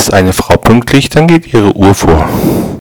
Ist eine Frau pünktlich, dann geht ihre Uhr vor.